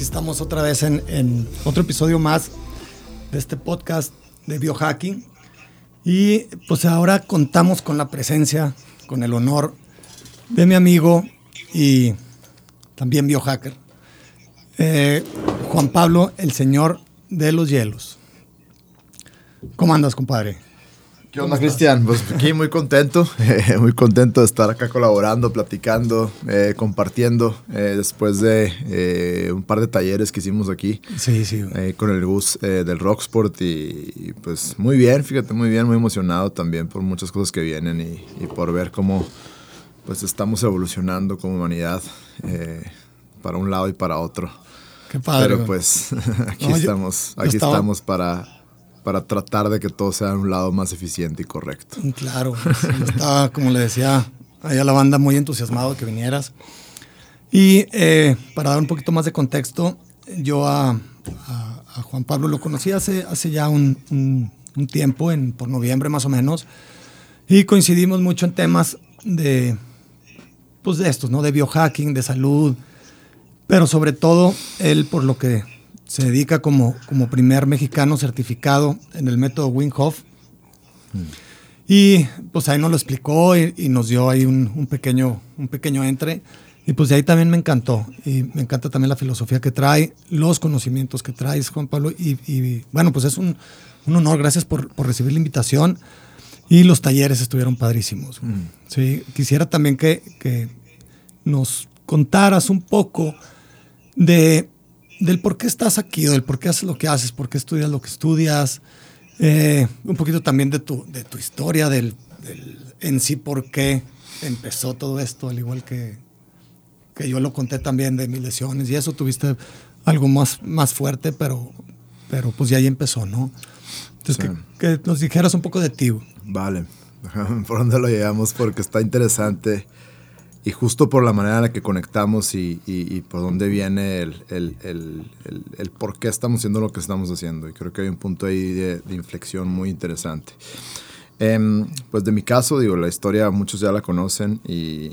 Aquí estamos otra vez en, otro episodio más de este podcast de biohacking. Y pues ahora contamos con la presencia, con el honor de mi amigo y también biohacker, eh, Juan Pablo, el señor de los hielos. ¿Cómo andas, compadre? ¿Qué onda, Cristian? Pues aquí muy contento, muy contento de estar acá colaborando, platicando, eh, compartiendo, eh, después de eh, un par de talleres que hicimos aquí. Sí, sí. con el bus del Rocksport y, y, pues muy bien, fíjate, muy bien, muy emocionado también por muchas cosas que vienen y, por ver cómo pues estamos evolucionando como humanidad para un lado y para otro. Qué padre. Pero pues aquí estamos, aquí estamos para para tratar de que todo sea de un lado más eficiente y correcto. Mm, claro, estaba, como le decía, a la banda muy entusiasmado de que vinieras. Y eh, para dar un poquito más de contexto, yo a, Juan Pablo lo conocí hace, hace ya un, un, tiempo, en, por noviembre más o menos, y coincidimos mucho en temas de, pues de estos, ¿no? De biohacking, de salud, pero sobre todo él, por lo que se dedica como, como primer mexicano certificado en el método Wim Hof. Y pues ahí nos lo explicó y, nos dio ahí un, pequeño, un pequeño entre. Y pues de ahí también me encantó. Y me encanta también la filosofía que trae, los conocimientos que traes, Juan Pablo. Y, bueno, pues es un, honor. Gracias por, recibir la invitación. Y los talleres estuvieron padrísimos. Mm. Sí, quisiera también que, que nos contaras un poco de del por qué estás aquí, del por qué haces lo que haces, por qué estudias lo que estudias, eh, un poquito también de tu, de tu historia, del, en sí por qué empezó todo esto, al igual que, que yo lo conté también de mis lesiones y eso tuviste algo más, más fuerte, pero, pero pues ya ahí empezó, ¿no? Entonces, que, que, nos dijeras un poco de ti. Vale, por dónde lo llevamos porque está interesante y justo por la manera en la que conectamos y, por dónde viene el, el, el, el, por qué estamos haciendo lo que estamos haciendo. Y creo que hay un punto ahí de, inflexión muy interesante. Em, pues de mi caso, digo, la historia muchos ya la conocen y,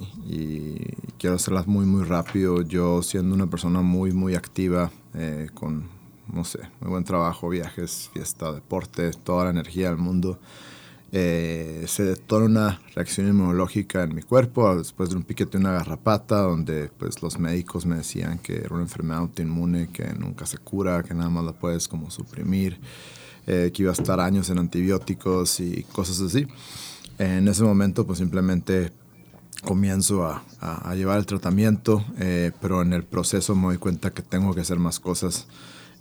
quiero hacerla muy, muy rápido. Yo siendo una persona muy, muy activa, eh, con, no sé, muy buen trabajo, viajes, fiesta, deporte, toda la energía del mundo. Eh, se detona una reacción inmunológica en mi cuerpo después de un piquete de una garrapata, donde pues los médicos me decían que era una enfermedad autoinmune que nunca se cura, que nada más la puedes como suprimir, eh, que iba a estar años en antibióticos y cosas así. En ese momento pues simplemente comienzo a, a, llevar el tratamiento, eh, pero en el proceso me doy cuenta que tengo que hacer más cosas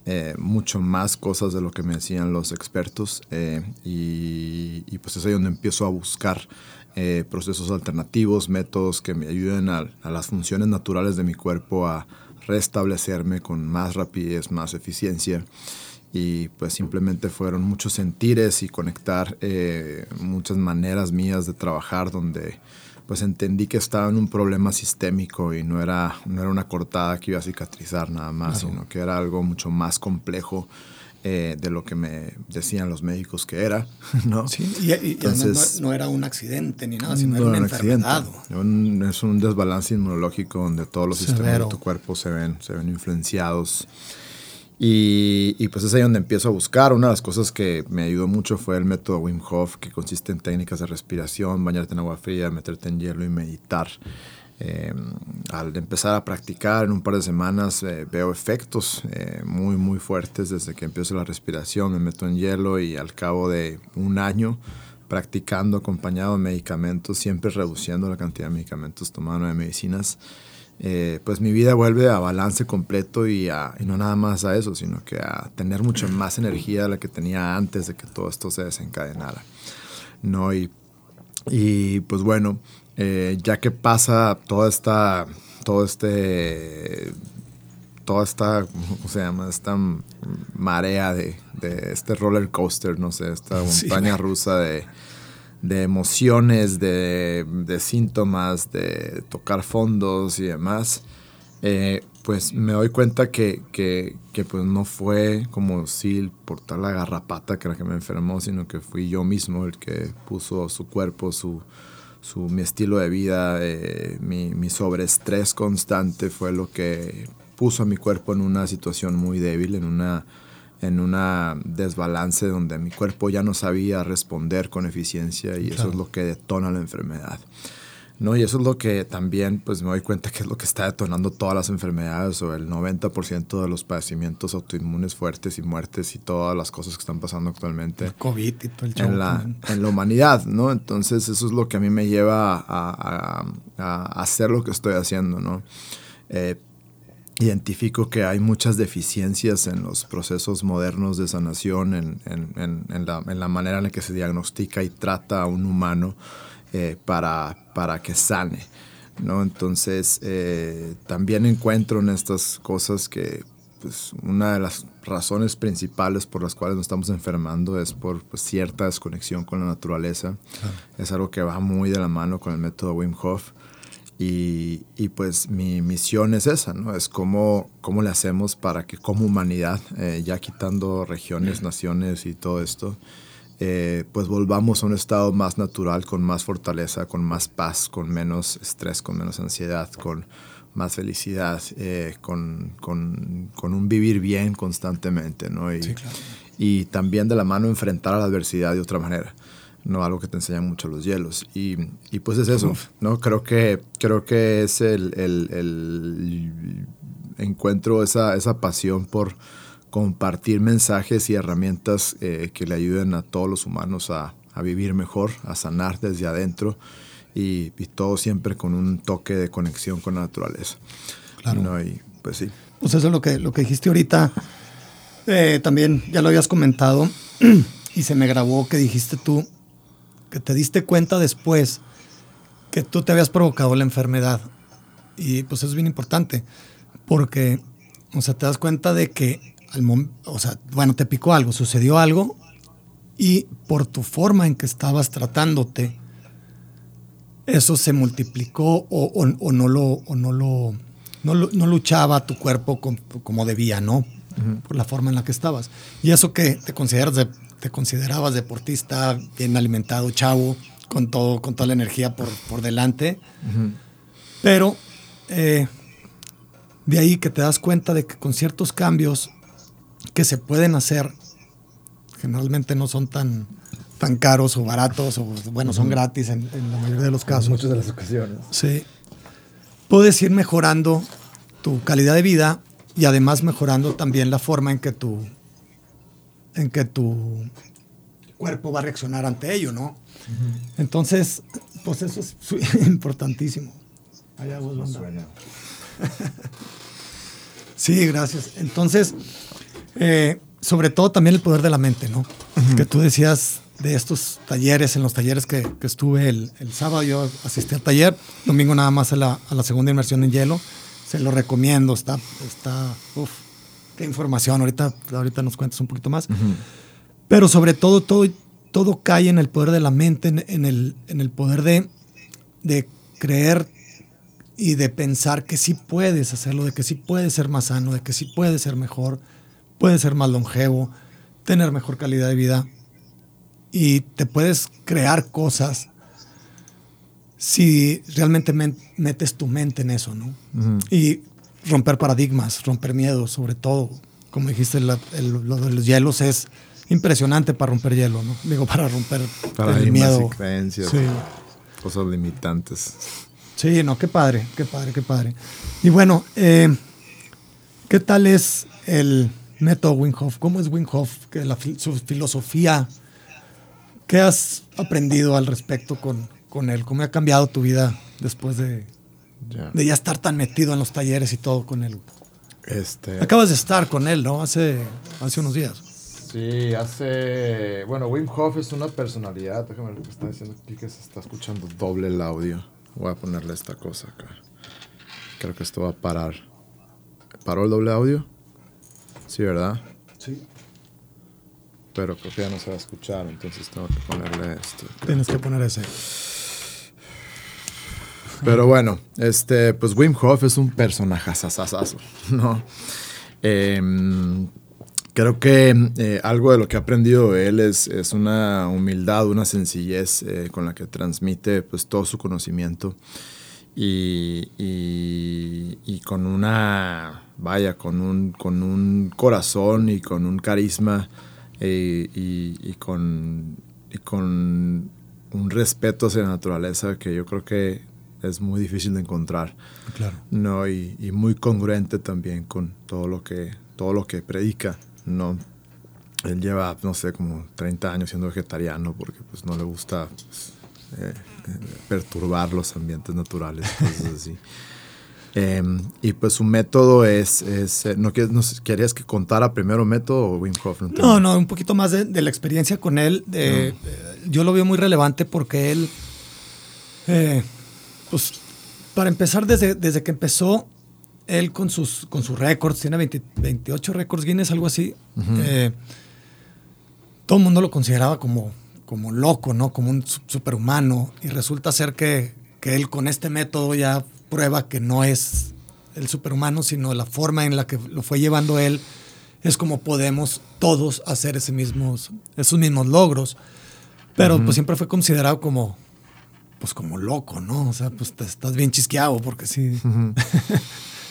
eh, mucho más cosas de lo que me decían los expertos eh, y, pues es ahí donde empiezo a buscar eh, procesos alternativos, métodos que me ayuden a, las funciones naturales de mi cuerpo a restablecerme con más rapidez, más eficiencia. Y pues simplemente fueron muchos sentires y conectar muchas maneras mías de trabajar donde pues entendí que estaba en un problema sistémico y no era, no era una cortada que iba a cicatrizar nada más, sino que era algo mucho más complejo eh, de lo que me decían los médicos que era, ¿no? Sí, y, Entonces, no, era un accidente ni nada, sino era una enfermedad. es un desbalance inmunológico donde todos los sistemas de tu cuerpo se ven, se ven influenciados. Y, pues es ahí donde empiezo a buscar. Una de las cosas que me ayudó mucho fue el método Wim Hof, que consiste en técnicas de respiración, bañarte en agua fría, meterte en hielo y meditar. Em, al empezar a practicar en un par de semanas eh, veo efectos eh, muy muy fuertes desde que empiezo la respiración, me meto en hielo y al cabo de un año practicando acompañado de medicamentos, siempre reduciendo la cantidad de medicamentos tomando de medicinas, eh, pues mi vida vuelve a balance completo y, a, y, no nada más a eso, sino que a tener mucha más energía de la que tenía antes de que todo esto se desencadenara. ¿no? Y, y pues bueno, eh, ya que pasa toda esta, todo este toda esta, ¿cómo se llama? Esta marea de, de este roller coaster, no sé, esta montaña rusa de, de emociones, de, de, síntomas, de tocar fondos y demás, eh, pues me doy cuenta que, que, que, pues no fue como si por tal la garrapata que era que me enfermó, sino que fui yo mismo el que puso su cuerpo, su, su mi estilo de vida, eh, mi, mi sobreestrés constante fue lo que puso a mi cuerpo en una situación muy débil, en una en una desbalance donde mi cuerpo ya no sabía responder con eficiencia y eso es lo que detona la enfermedad. ¿no? Y eso es lo que también pues me doy cuenta que es lo que está detonando todas las enfermedades o el 90% de los padecimientos autoinmunes fuertes y muertes y todas las cosas que están pasando actualmente. El COVID y todo el en la, en la humanidad, ¿no? Entonces eso es lo que a mí me lleva a, a, a hacer lo que estoy haciendo, ¿no? Eh, identifico que hay muchas deficiencias en los procesos modernos de sanación, en, en, en, la, en, la, manera en la que se diagnostica y trata a un humano eh, para, para que sane. ¿no? Entonces, eh, también encuentro en estas cosas que pues, una de las razones principales por las cuales nos estamos enfermando es por pues, cierta desconexión con la naturaleza. Es algo que va muy de la mano con el método Wim Hof. Y, y, pues mi misión es esa, ¿no? Es cómo, cómo le hacemos para que como humanidad, eh, ya quitando regiones, naciones y todo esto, eh, pues volvamos a un estado más natural, con más fortaleza, con más paz, con menos estrés, con menos ansiedad, con más felicidad, eh, con, con, con, un vivir bien constantemente, ¿no? Y, sí, claro. y también de la mano enfrentar a la adversidad de otra manera no algo que te enseñan mucho los hielos. Y, y pues es eso, ¿no? Creo que, creo que es el, el, el encuentro, esa, esa pasión por compartir mensajes y herramientas eh, que le ayuden a todos los humanos a, a, vivir mejor, a sanar desde adentro y, y, todo siempre con un toque de conexión con la naturaleza. Claro. ¿no? Y pues sí. Pues eso es lo que, lo que dijiste ahorita. Eh, también ya lo habías comentado y se me grabó que dijiste tú que te diste cuenta después que tú te habías provocado la enfermedad. Y pues eso es bien importante, porque, o sea, te das cuenta de que, al o sea, bueno, te picó algo, sucedió algo, y por tu forma en que estabas tratándote, eso se multiplicó o, o, o no lo, o no lo, no, no luchaba tu cuerpo con, como debía, ¿no? Uh -huh. Por la forma en la que estabas. Y eso que te consideras de te considerabas deportista, bien alimentado, chavo, con, todo, con toda la energía por, por delante. Uh -huh. Pero eh, de ahí que te das cuenta de que con ciertos cambios que se pueden hacer, generalmente no son tan, tan caros o baratos, o bueno, son gratis en, en, la mayoría de los casos. En muchas de las ocasiones. Sí. Puedes ir mejorando tu calidad de vida y además mejorando también la forma en que tu en que tu cuerpo va a reaccionar ante ello, ¿no? Uh -huh. Entonces, pues eso es importantísimo. Allá vos, no sí, gracias. Entonces, eh, sobre todo también el poder de la mente, ¿no? Uh -huh. Que tú decías de estos talleres, en los talleres que, que estuve el, el, sábado, yo asistí al taller, domingo nada más a la, a la segunda inmersión en hielo, se lo recomiendo, está, está, uff, qué información, ahorita, ahorita nos cuentas un poquito más. Uh -huh. Pero sobre todo, todo, todo cae en el poder de la mente, en, en el, en el poder de, de creer y de pensar que sí puedes hacerlo, de que sí puedes ser más sano, de que sí puedes ser mejor, puedes ser más longevo, tener mejor calidad de vida y te puedes crear cosas si realmente metes tu mente en eso, ¿no? Uh -huh. Y romper paradigmas, romper miedos, sobre todo. Como dijiste, la, el, lo de los hielos es impresionante para romper hielo, ¿no? Digo, para romper para el miedo. Y creencias, sí. cosas limitantes. Sí, no, qué padre, qué padre, qué padre. Y bueno, eh, ¿qué tal es el método Wim Hof? ¿Cómo es la, su filosofía, ¿qué has aprendido al respecto con, con él? ¿Cómo ha cambiado tu vida después de, ya. de ya estar tan metido en los talleres y todo con él? Este... Acabas de estar con él, ¿no? Hace, hace unos días. Sí, hace. Bueno, Wim Hof es una personalidad. Déjame ver lo que está diciendo aquí que se está escuchando doble el audio. Voy a ponerle esta cosa acá. Creo que esto va a parar. ¿Paró el doble audio? Sí, ¿verdad? Sí. Pero creo que ya no se va a escuchar, entonces tengo que ponerle esto. Tienes que poner ese. Pero bueno, este, pues Wim Hof es un personaje ¿no? Em, creo que eh, algo de lo que he aprendido de él es, es una humildad, una sencillez eh, con la que transmite pues, todo su conocimiento y, y, con una, vaya, con un, con un corazón y con un carisma eh, y, con, y con un respeto hacia la naturaleza que yo creo que es muy difícil de encontrar. Claro. ¿no? Y, y, muy congruente también con todo lo que, todo lo que predica. ¿no? Él lleva, no sé, como 30 años siendo vegetariano porque pues, no le gusta pues, eh, perturbar los ambientes naturales, cosas así. Em, y pues su método es, es eh, ¿no, querías, que contara primero método o Wim Hof? No, no, un poquito más de, la experiencia con él. De, Yo lo veo muy relevante porque él, eh, pues para empezar, desde, desde que empezó, él con sus, con sus récords, tiene 28 récords Guinness, algo así. Eh, todo el mundo lo consideraba como, como loco, ¿no? Como un superhumano. Y resulta ser que, que, él con este método ya prueba que no es el superhumano, sino la forma en la que lo fue llevando él es como podemos todos hacer ese mismos, esos mismos logros. Pero pues siempre fue considerado como, pues como loco, ¿no? O sea, pues estás bien chisqueado porque sí.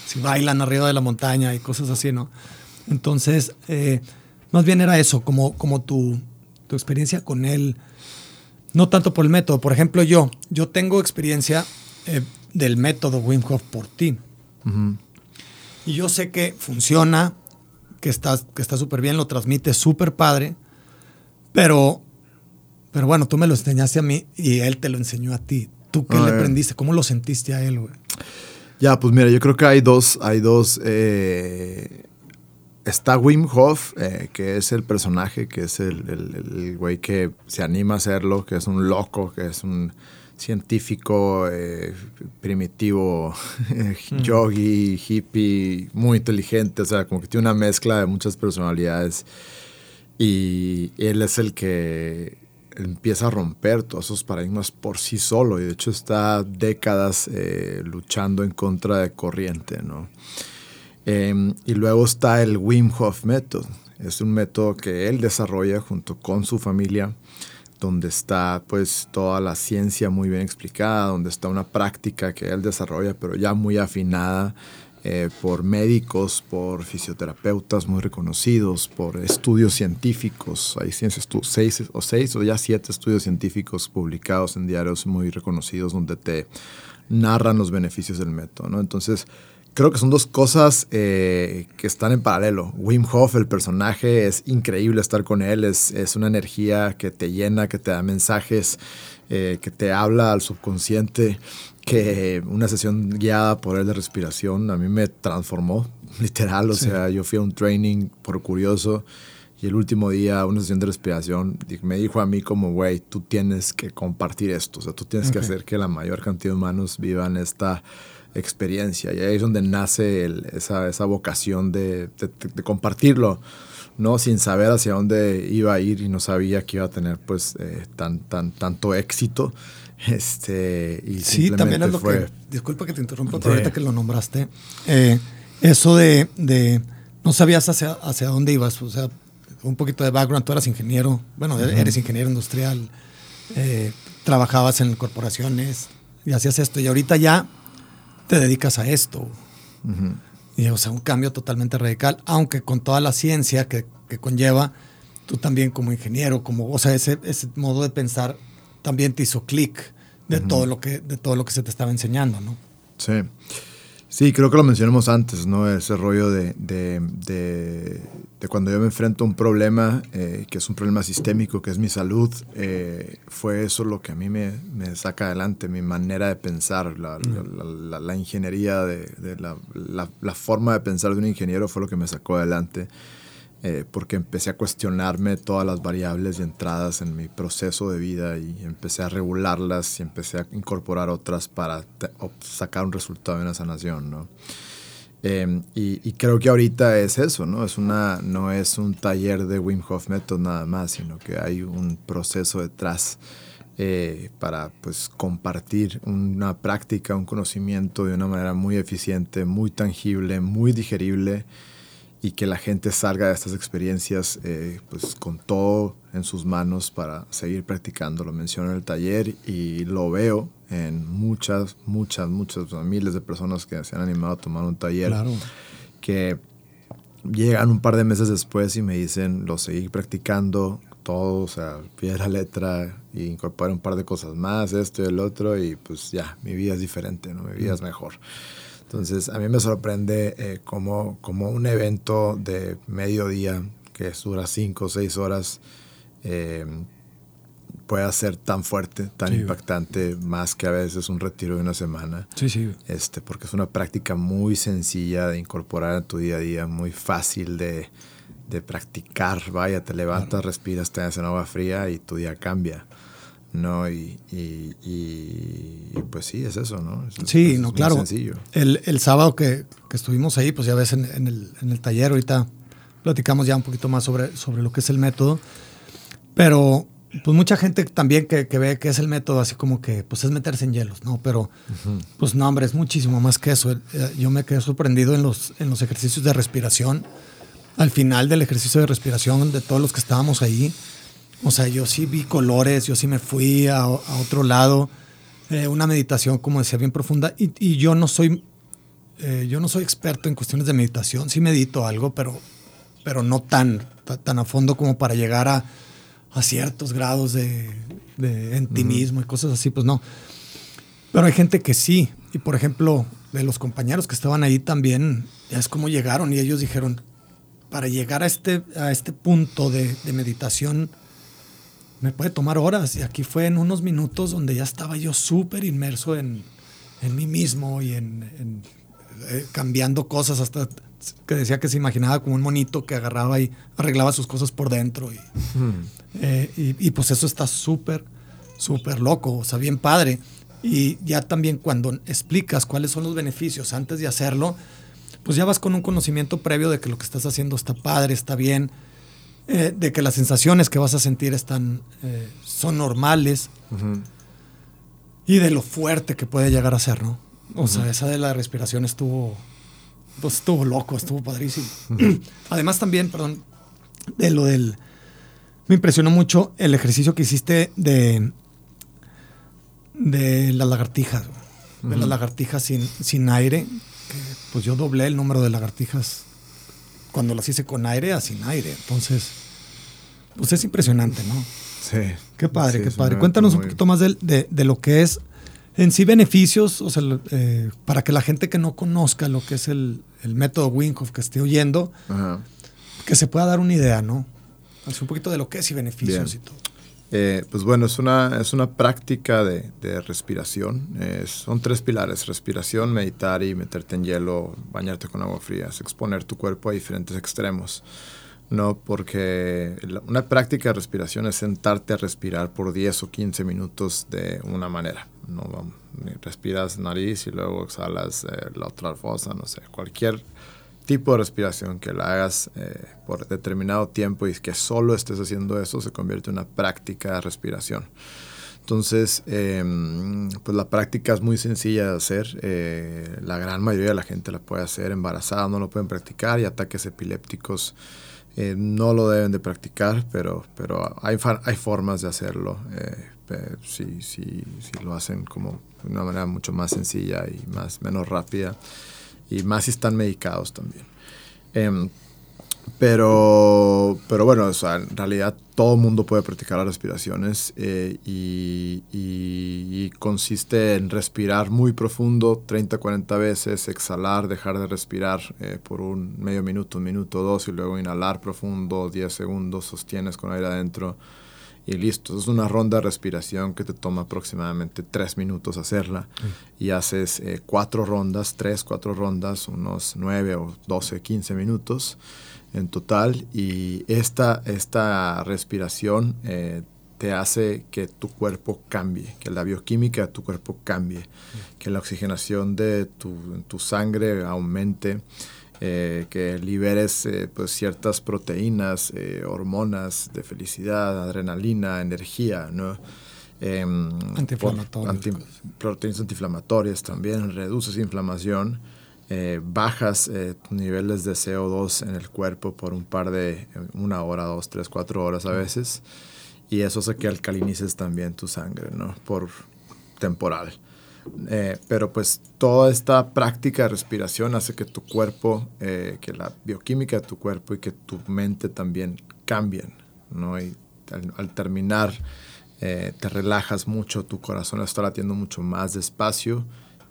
si bailan arriba de la montaña y cosas así, ¿no? Entonces, eh, más bien era eso, como, como tu, tu, experiencia con él, no tanto por el método. Por ejemplo, yo, yo tengo experiencia eh, del método Wim Hof por ti. Y yo sé que funciona, que está que está súper bien, lo transmite súper padre, pero, pero bueno, tú me lo enseñaste a mí y él te lo enseñó a ti. ¿Tú qué le aprendiste? ¿Cómo lo sentiste a él, güey? Ya, pues mira, yo creo que hay dos, hay dos. Eh, está Wim Hof, eh, que es el personaje, que es el, güey que se anima a hacerlo, que es un loco, que es un científico eh, primitivo, yogi, hippie, muy inteligente, o sea, como que tiene una mezcla de muchas personalidades. Y él es el que empieza a romper todos esos paradigmas por sí solo y de hecho está décadas eh, luchando en contra de corriente, ¿no? Em, y luego está el Wim Hof Method. Es un método que él desarrolla junto con su familia, donde está pues toda la ciencia muy bien explicada, donde está una práctica que él desarrolla, pero ya muy afinada eh, por médicos, por fisioterapeutas muy reconocidos, por estudios científicos. Hay seis o seis o ya siete estudios científicos publicados en diarios muy reconocidos donde te narran los beneficios del método. Entonces, creo que son dos cosas eh, que están en paralelo. Wim Hof, el personaje, es increíble estar con él, es, es una energía que te llena, que te da mensajes, eh, que te habla al subconsciente que una sesión guiada por él de respiración a mí me transformó, literal. O sea, yo fui a un training por curioso y el último día, una sesión de respiración, me dijo a mí como, güey, tú tienes que compartir esto. O sea, tú tienes que hacer que la mayor cantidad de humanos vivan esta experiencia. Y ahí es donde nace esa, esa, vocación de, de, compartirlo. ¿no? sin saber hacia dónde iba a ir y no sabía que iba a tener pues eh, tan, tan, tanto éxito. Este, y sí, también es lo que. Disculpa que te interrumpa, pero ahorita que lo nombraste. Eh, eso de, de, No sabías hacia, hacia dónde ibas. O sea, un poquito de background. Tú eras ingeniero. Bueno, eres ingeniero industrial. Eh, trabajabas en corporaciones y hacías esto. Y ahorita ya te dedicas a esto. Y, o sea, un cambio totalmente radical, aunque con toda la ciencia que, que conlleva, tú también como ingeniero, como, o sea, ese, ese modo de pensar también te hizo clic de, todo lo que, de todo lo que se te estaba enseñando, ¿no? Sí. Sí, creo que lo mencionamos antes, ¿no? Ese rollo de, de, de, cuando yo me enfrento a un problema, eh, que es un problema sistémico, que es mi salud, eh, fue eso lo que a mí me, me, saca adelante, mi manera de pensar, la, la, la, ingeniería, de, la, forma de pensar de un ingeniero fue lo que me sacó adelante. Eh, porque empecé a cuestionarme todas las variables y entradas en mi proceso de vida y empecé a regularlas y empecé a incorporar otras para sacar un resultado de una sanación, ¿no? Em, y, creo que ahorita es eso, ¿no? Es una, no es un taller de Wim Hof Method nada más, sino que hay un proceso detrás eh, para pues, compartir una práctica, un conocimiento de una manera muy eficiente, muy tangible, muy digerible y que la gente salga de estas experiencias eh, pues, con todo en sus manos para seguir practicando. Lo menciono en el taller y lo veo en muchas, muchas, muchas, miles de personas que se han animado a tomar un taller. Que llegan un par de meses después y me dicen, lo seguí practicando todo, o sea, pie la letra y incorporé un par de cosas más, esto y el otro, y pues ya, mi vida es diferente, ¿no? Mi vida es mejor. Entonces, a mí me sorprende eh, como, como un evento de mediodía que dura cinco o seis horas, eh, pueda ser tan fuerte, tan impactante, más que a veces un retiro de una semana. Sí, sí. Este, porque es una práctica muy sencilla de incorporar en tu día a día, muy fácil de, de practicar. Vaya, te levantas, respiras, te das en agua fría y tu día cambia. ¿No? Y, y, pues sí, es eso, ¿no? sí, no, claro. Sencillo. El, el sábado que, que, estuvimos ahí, pues ya ves en, en, el, en, el, taller, ahorita platicamos ya un poquito más sobre, sobre lo que es el método, pero pues mucha gente también que, ve que es el método así como que pues es meterse en hielos, ¿no? Pero pues no, hombre, es muchísimo más que eso. Eh, yo me quedé sorprendido en los, en los ejercicios de respiración. Al final del ejercicio de respiración, de todos los que estábamos ahí, o sea, yo sí vi colores, yo sí me fui a, otro lado. Eh, una meditación, como decía, bien profunda. Y, yo no soy eh, yo no soy experto en cuestiones de meditación. Sí medito algo, pero, pero no tan, tan a fondo como para llegar a a ciertos grados de, de entimismo y cosas así, pues no. Pero hay gente que sí. Y por ejemplo, de los compañeros que estaban ahí también, ya es como llegaron y ellos dijeron, para llegar a este, a este punto de, de meditación, me puede tomar horas. Y aquí fue en unos minutos donde ya estaba yo súper inmerso en, en, mí mismo y en, en eh, cambiando cosas hasta que decía que se imaginaba como un monito que agarraba y arreglaba sus cosas por dentro. Y, eh, y, pues eso está súper, súper loco, o sea, bien padre. Y ya también cuando explicas cuáles son los beneficios antes de hacerlo, pues ya vas con un conocimiento previo de que lo que estás haciendo está padre, está bien, eh, de que las sensaciones que vas a sentir están, eh, son normales y de lo fuerte que puede llegar a ser, ¿no? O sea, esa de la respiración estuvo, pues estuvo loco, estuvo padrísimo. Además también, perdón, de lo del... Me impresionó mucho el ejercicio que hiciste de, de las lagartijas, de las lagartijas sin, sin aire. pues yo doblé el número de lagartijas cuando las hice con aire a sin aire. Entonces, pues es impresionante, ¿no? Sí. Qué padre, qué padre. Cuéntanos un poquito más de, de, de, lo que es en sí beneficios, o sea, eh, para que la gente que no conozca lo que es el, el método Winkoff que esté oyendo, que se pueda dar una idea, ¿no? Hace un poquito de lo que es y beneficios y todo. Eh, pues bueno, es una, es una práctica de, de respiración. son tres pilares, respiración, meditar y meterte en hielo, bañarte con agua fría, exponer tu cuerpo a diferentes extremos. No, porque una práctica de respiración es sentarte a respirar por 10 o 15 minutos de una manera. No respiras nariz y luego exhalas eh, la otra fosa, no sé, cualquier tipo de respiración que la hagas eh, por determinado tiempo y que solo estés haciendo eso se convierte en una práctica de respiración. Entonces, em, pues la práctica es muy sencilla de hacer. Eh, la gran mayoría de la gente la puede hacer embarazada, no lo pueden practicar y ataques epilépticos no lo deben de practicar, pero, pero hay, hay formas de hacerlo si, si, si, lo hacen como de una manera mucho más sencilla y más, menos rápida y más si están medicados también. Em, pero, pero bueno, en realidad todo mundo puede practicar las respiraciones eh, y, y, consiste en respirar muy profundo 30, 40 veces, exhalar, dejar de respirar eh, por un medio minuto, un minuto, dos y luego inhalar profundo 10 segundos, sostienes con aire adentro y listo. Es una ronda de respiración que te toma aproximadamente tres minutos hacerla y haces eh, cuatro rondas, tres, cuatro rondas, unos nueve o doce, quince minutos en total. Y esta, esta respiración eh, te hace que tu cuerpo cambie, que la bioquímica de tu cuerpo cambie, que la oxigenación de tu, sangre aumente, eh, que liberes eh, pues ciertas proteínas, eh, hormonas de felicidad, adrenalina, energía, ¿no? Em, Antiinflamatorias. proteínas antiinflamatorias también, reduces inflamación eh, bajas niveles de CO2 en el cuerpo por un par de, una hora, dos, tres, cuatro horas a veces. Y eso hace que alcalinices también tu sangre, ¿no? Por temporal. Eh, pero pues toda esta práctica de respiración hace que tu cuerpo, que la bioquímica de tu cuerpo y que tu mente también cambien, ¿no? Y al, terminar te relajas mucho, tu corazón está latiendo mucho más despacio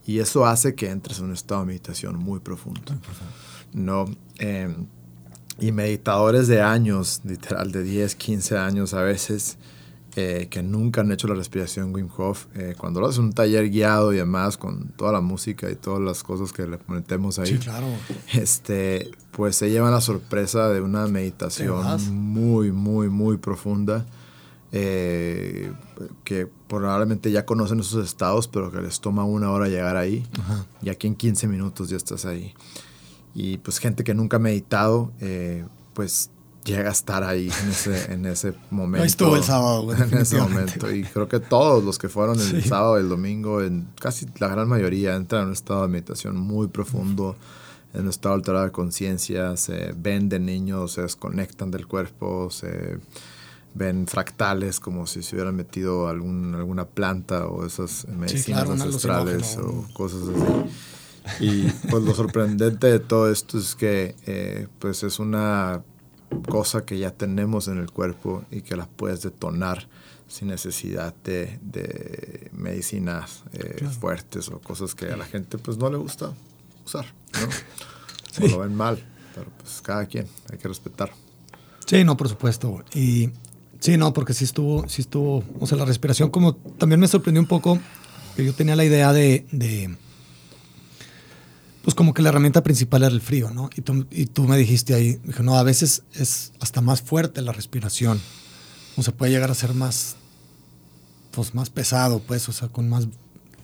y eso hace que entres en un estado de meditación muy profundo. ¿no? Em, y meditadores de años, literal de 10, 15 años a veces, eh, que nunca han hecho la respiración Wim Hof, eh, cuando lo haces un taller guiado y demás, con toda la música y todas las cosas que le metemos ahí, claro. este, pues se llevan la sorpresa de una meditación muy, muy, muy profunda eh, que probablemente ya conocen esos estados, pero que les toma una hora llegar ahí. Y aquí en 15 minutos ya estás ahí. Y pues gente que nunca ha meditado, pues llega a estar ahí en ese, en ese momento. Ahí estuvo el sábado, En ese momento. Y creo que todos los que fueron el sábado, el domingo, en casi la gran mayoría entran en un estado de meditación muy profundo, en un estado alterado de conciencia, se ven de niños, se desconectan del cuerpo, se ven fractales como si se hubieran metido algún, alguna planta o esas medicinas ancestrales o cosas así. Y pues lo sorprendente de todo esto es que eh, pues es una cosa que ya tenemos en el cuerpo y que la puedes detonar sin necesidad de, de medicinas eh, fuertes o cosas que a la gente pues no le gusta usar, ¿no? O lo ven mal, pero pues cada quien, hay que respetar. Sí, no, por supuesto. Y Sí, no, porque sí estuvo, sí estuvo, o sea, la respiración como también me sorprendió un poco, que yo tenía la idea de, de pues como que la herramienta principal era el frío, ¿no? Y tú, y tú me dijiste ahí, dije, no, a veces es hasta más fuerte la respiración, o se puede llegar a ser más, pues más pesado, pues, o sea, con más,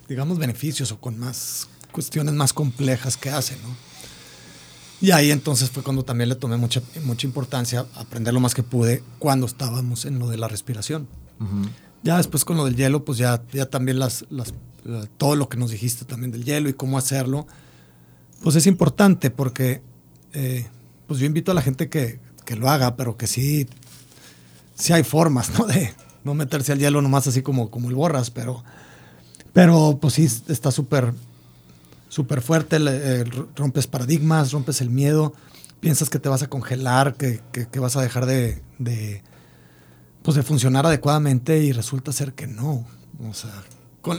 digamos, beneficios o con más cuestiones más complejas que hace, ¿no? Y ahí entonces fue cuando también le tomé mucha, mucha importancia aprender lo más que pude cuando estábamos en lo de la respiración. Ya después con lo del hielo, pues ya, ya también las, las, todo lo que nos dijiste también del hielo y cómo hacerlo, pues es importante porque eh, pues yo invito a la gente que, que, lo haga, pero que sí, sí hay formas, ¿no? De no meterse al hielo nomás así como, como el borras, pero, pero pues sí está súper súper fuerte, rompes paradigmas, rompes el miedo, piensas que te vas a congelar, que, vas a dejar de, pues de funcionar adecuadamente y resulta ser que no, o sea,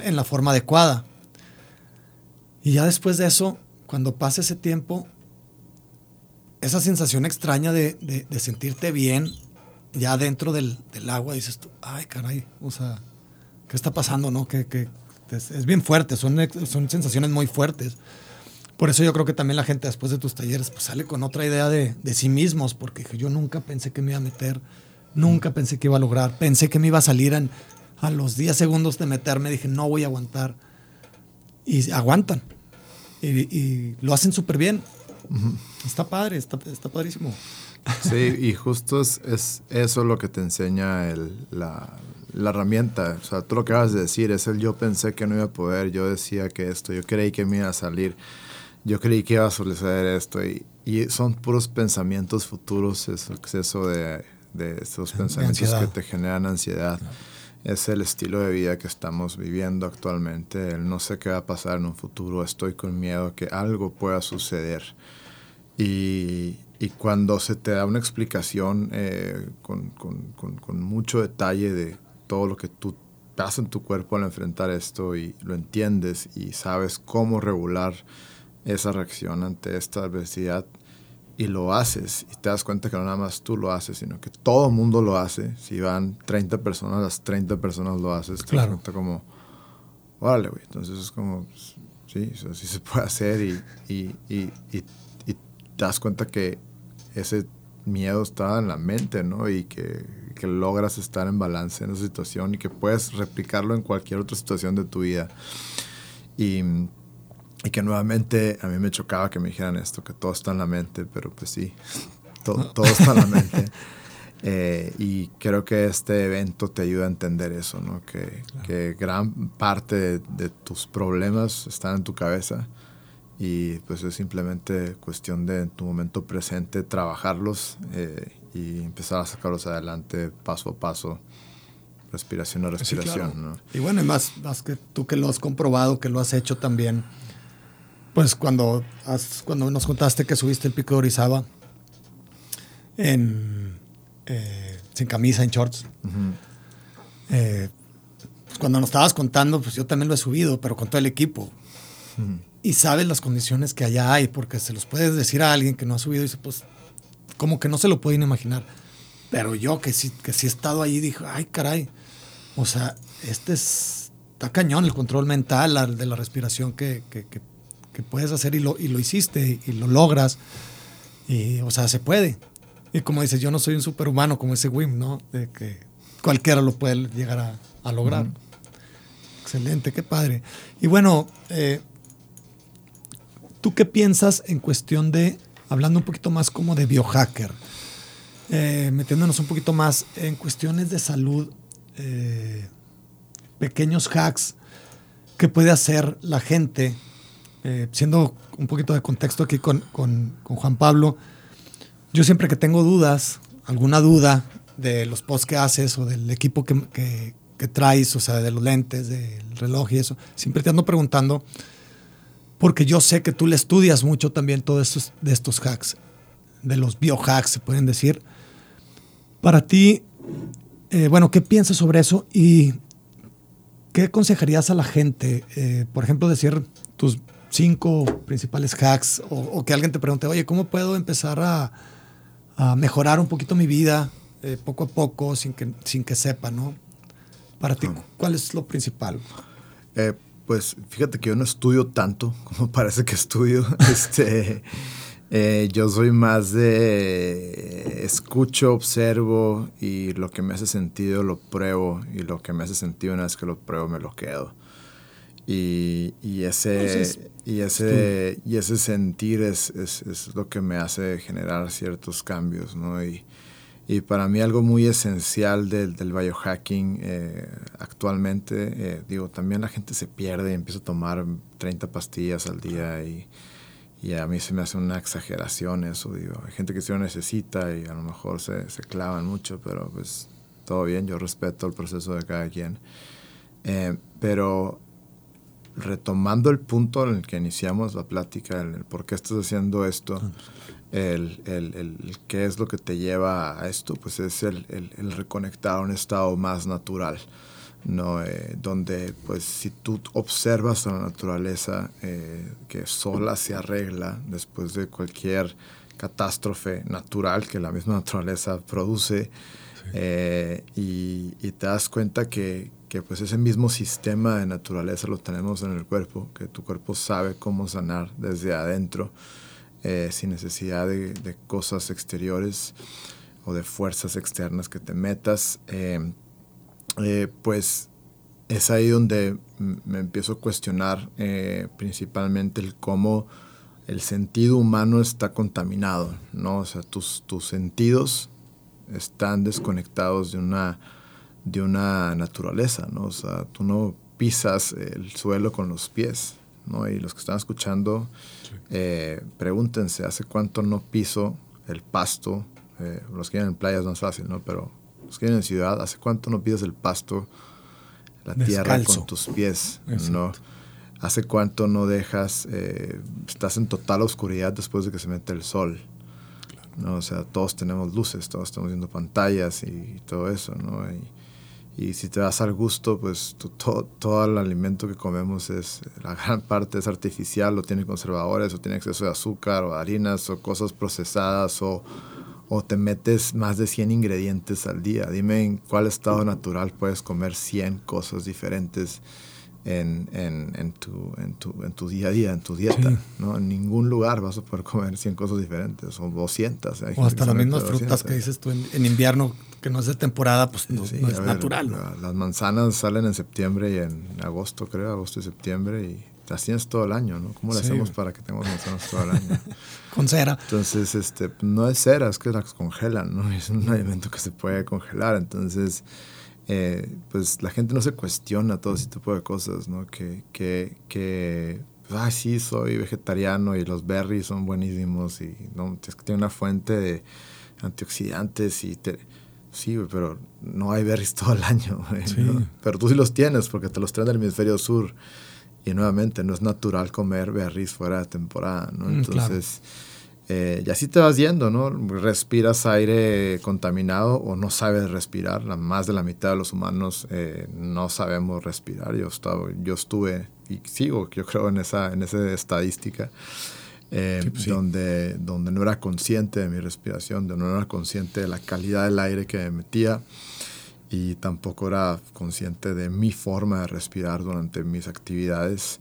en la forma adecuada. Y ya después de eso, cuando pasa ese tiempo, esa sensación extraña de, sentirte bien ya dentro del, agua, dices tú, ay caray, o sea, ¿qué está pasando? No? ¿Qué, qué, es, bien fuerte, son, son sensaciones muy fuertes. Por eso yo creo que también la gente después de tus talleres pues, sale con otra idea de, de, sí mismos, porque yo nunca pensé que me iba a meter, nunca pensé que iba a lograr, pensé que me iba a salir a los 10 segundos de meterme, dije, no voy a aguantar. Y aguantan. Y, lo hacen súper bien. Está padre, está, está, padrísimo. Sí, y justo es, es, eso lo que te enseña el, la, la herramienta. O sea, tú lo que acabas de decir es el yo pensé que no iba a poder, yo decía que esto, yo creí que me iba a salir, yo creí que iba a suceder esto. Y, y son puros pensamientos futuros, es exceso de, de esos pensamientos que te generan ansiedad. Es el estilo de vida que estamos viviendo actualmente. El no sé qué va a pasar en un futuro, estoy con miedo que algo pueda suceder. Y, cuando se te da una explicación eh, con, mucho detalle de todo lo que tú pasa en tu cuerpo al enfrentar esto y lo entiendes y sabes cómo regular esa reacción ante esta adversidad y lo haces y te das cuenta que no nada más tú lo haces, sino que todo el mundo lo hace. Si van 30 personas, las 30 personas lo haces. Claro. Te como, órale, güey. Entonces es como, sí, se puede hacer y, y, y, y, te das cuenta que ese miedo está en la mente, ¿no? Y que, que, logras estar en balance en esa situación y que puedes replicarlo en cualquier otra situación de tu vida. Y, y que nuevamente a mí me chocaba que me dijeran esto, que todo está en la mente, pero pues sí, todo, todo está en la mente. Eh, y creo que este evento te ayuda a entender eso, ¿no? que, que gran parte de, de, tus problemas están en tu cabeza y pues es simplemente cuestión de en tu momento presente trabajarlos eh, y empezar a sacarlos adelante paso a paso, respiración a respiración. ¿no? Y bueno, y más, más que tú que lo has comprobado, que lo has hecho también, pues cuando, cuando nos contaste que subiste el pico de Orizaba en eh, sin camisa, en shorts. eh, pues cuando nos estabas contando, pues yo también lo he subido, pero con todo el equipo. Y sabes las condiciones que allá hay, porque se los puedes decir a alguien que no ha subido y dice, pues, como que no se lo pueden imaginar. Pero yo que sí, que sí he estado ahí, dije, ay, caray. O sea, este es, está cañón el control mental la, de la respiración que, que, que, que, puedes hacer y lo, y lo hiciste y lo logras. Y, o sea, se puede. Y como dices, yo no soy un superhumano como ese Wim, ¿no? De que cualquiera lo puede llegar a, a lograr. Uh -huh. Excelente, qué padre. Y bueno, eh, ¿tú qué piensas en cuestión de, hablando un poquito más como de biohacker, eh, metiéndonos un poquito más en cuestiones de salud, eh, pequeños hacks que puede hacer la gente, eh, siendo un poquito de contexto aquí con, con, con Juan Pablo, yo siempre que tengo dudas, alguna duda de los posts que haces o del equipo que, que, traes, o sea, de los lentes, del reloj y eso, siempre te ando preguntando, porque yo sé que tú le estudias mucho también todos estos, de estos hacks, de los biohacks, se pueden decir. Para ti, eh, bueno, ¿qué piensas sobre eso y qué aconsejarías a la gente? Eh, por ejemplo, decir tus cinco principales hacks o, o que alguien te pregunte, oye, ¿cómo puedo empezar a a mejorar un poquito mi vida eh, poco a poco sin que, sin que sepa, ¿no? Para ti, ¿cuál es lo principal? Eh, pues fíjate que yo no estudio tanto como parece que estudio. este, eh, yo soy más de escucho, observo y lo que me hace sentido lo pruebo y lo que me hace sentido una vez que lo pruebo me lo quedo. Y, y, ese, Entonces, y, ese, y ese sentir es, es, es, lo que me hace generar ciertos cambios, ¿no? Y, y para mí algo muy esencial del, del biohacking eh, actualmente, eh, digo, también la gente se pierde y empieza a tomar 30 pastillas al día y, y a mí se me hace una exageración eso, digo, hay gente que sí lo necesita y a lo mejor se, se clavan mucho, pero pues todo bien, yo respeto el proceso de cada quien. Eh, pero retomando el punto en el que iniciamos la plática, el, el por qué estás haciendo esto, el, el, el, qué es lo que te lleva a esto, pues es el, reconectar a un estado más natural, ¿no? Eh, donde pues si tú observas a la naturaleza eh, que sola se arregla después de cualquier catástrofe natural que la misma naturaleza produce, sí. eh, y, y te das cuenta que, que pues ese mismo sistema de naturaleza lo tenemos en el cuerpo, que tu cuerpo sabe cómo sanar desde adentro, eh, sin necesidad de, cosas exteriores o de fuerzas externas que te metas, eh, eh, pues es ahí donde me empiezo a cuestionar eh, principalmente el cómo el sentido humano está contaminado, ¿no? O sea, tus, tus sentidos están desconectados de una de una naturaleza, ¿no? O sea, tú no pisas el suelo con los pies, ¿no? Y los que están escuchando, sí. eh, pregúntense, ¿hace cuánto no piso el pasto? Eh, los que viven en playas no es fácil, ¿no? Pero los que viven en ciudad, ¿hace cuánto no pisas el pasto, la Descalzo. tierra con tus pies, Exacto. ¿no? ¿Hace cuánto no dejas, eh, estás en total oscuridad después de que se mete el sol? ¿no? O sea, todos tenemos luces, todos estamos viendo pantallas y, y todo eso, ¿no? Y, y si te das al gusto, pues todo, todo, el alimento que comemos es, la gran parte es artificial, o tiene conservadores, o tiene exceso de azúcar, o harinas, o cosas procesadas, o, o te metes más de 100 ingredientes al día. Dime en cuál estado natural puedes comer 100 cosas diferentes en, en, en, tu, en, tu, en tu día a día, en tu dieta. ¿no? En ningún lugar vas a poder comer 100 cosas diferentes o 200. o hasta las mismas frutas que dices tú en, invierno, que no es de temporada, pues no, es natural. Las manzanas salen en septiembre y en agosto, creo, agosto y septiembre, y las tienes todo el año, ¿no? ¿Cómo le hacemos para que tengamos manzanas todo el año? Con cera. Entonces, este, no es cera, es que las congelan, ¿no? Es un alimento que se puede congelar, entonces eh, pues la gente no se cuestiona todo ese tipo de cosas, ¿no? Que, que, que pues, sí, soy vegetariano y los berries son buenísimos y no, es que tiene una fuente de antioxidantes y te, sí, pero no hay berries todo el año, pero tú sí los tienes porque te los traen del hemisferio sur y nuevamente no es natural comer berries fuera de temporada, ¿no? Mm, Entonces... Eh, y así te vas yendo, ¿no? Respiras aire contaminado o no sabes respirar. La, más de la mitad de los humanos eh, no sabemos respirar. Yo, estaba, yo estuve y sigo, yo creo, en esa, en esa estadística. Eh, pues donde, donde no era consciente de mi respiración, donde no era consciente de la calidad del aire que me metía y tampoco era consciente de mi forma de respirar durante mis actividades.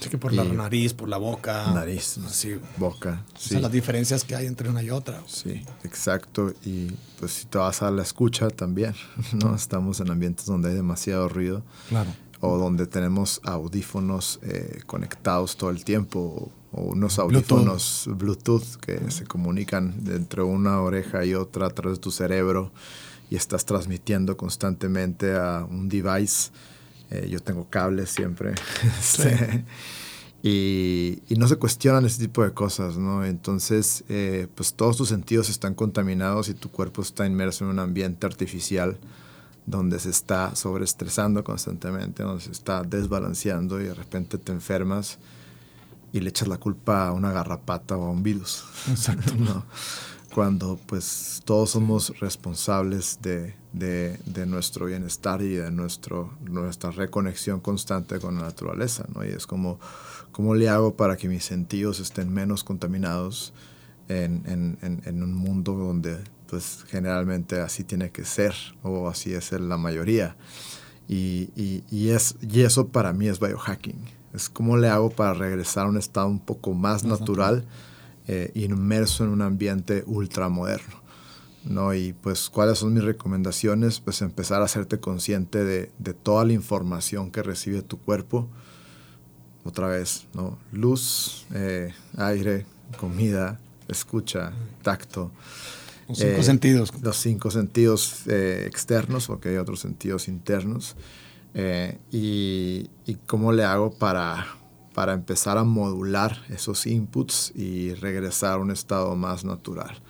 Sí, que por la nariz, por la boca. Nariz, así, boca. Sí. las diferencias que hay entre una y otra. Sí, exacto. Y pues si te vas a la escucha también, ¿no? Estamos en ambientes donde hay demasiado ruido. Claro. O donde tenemos audífonos eh, conectados todo el tiempo. O, unos audífonos Bluetooth, que se comunican entre una oreja y otra a través de tu cerebro. Y estás transmitiendo constantemente a un device eh, yo tengo cables siempre. Este, y, y, no se cuestionan ese tipo de cosas, ¿no? Entonces, eh, pues todos tus sentidos están contaminados y tu cuerpo está inmerso en un ambiente artificial donde se está sobreestresando constantemente, donde se está desbalanceando y de repente te enfermas y le echas la culpa a una garrapata o a un virus. Exacto. ¿no? cuando pues todos somos responsables de, de, nuestro bienestar y de nuestro, nuestra reconexión constante con la naturaleza, ¿no? Y es como, ¿cómo le hago para que mis sentidos estén menos contaminados en, en, en, un mundo donde pues generalmente así tiene que ser o así es la mayoría? Y, y, y, es, y eso para mí es biohacking. Es cómo le hago para regresar a un estado un poco más, natural eh, inmerso en un ambiente ultramoderno. ¿no? Y pues, ¿cuáles son mis recomendaciones? Pues empezar a hacerte consciente de, de toda la información que recibe tu cuerpo. Otra vez, ¿no? Luz, eh, aire, comida, escucha, tacto. Los cinco eh, sentidos. Los cinco sentidos externos, porque hay otros sentidos internos. Y, y, cómo le hago para, para empezar a modular esos inputs y regresar a un estado más natural.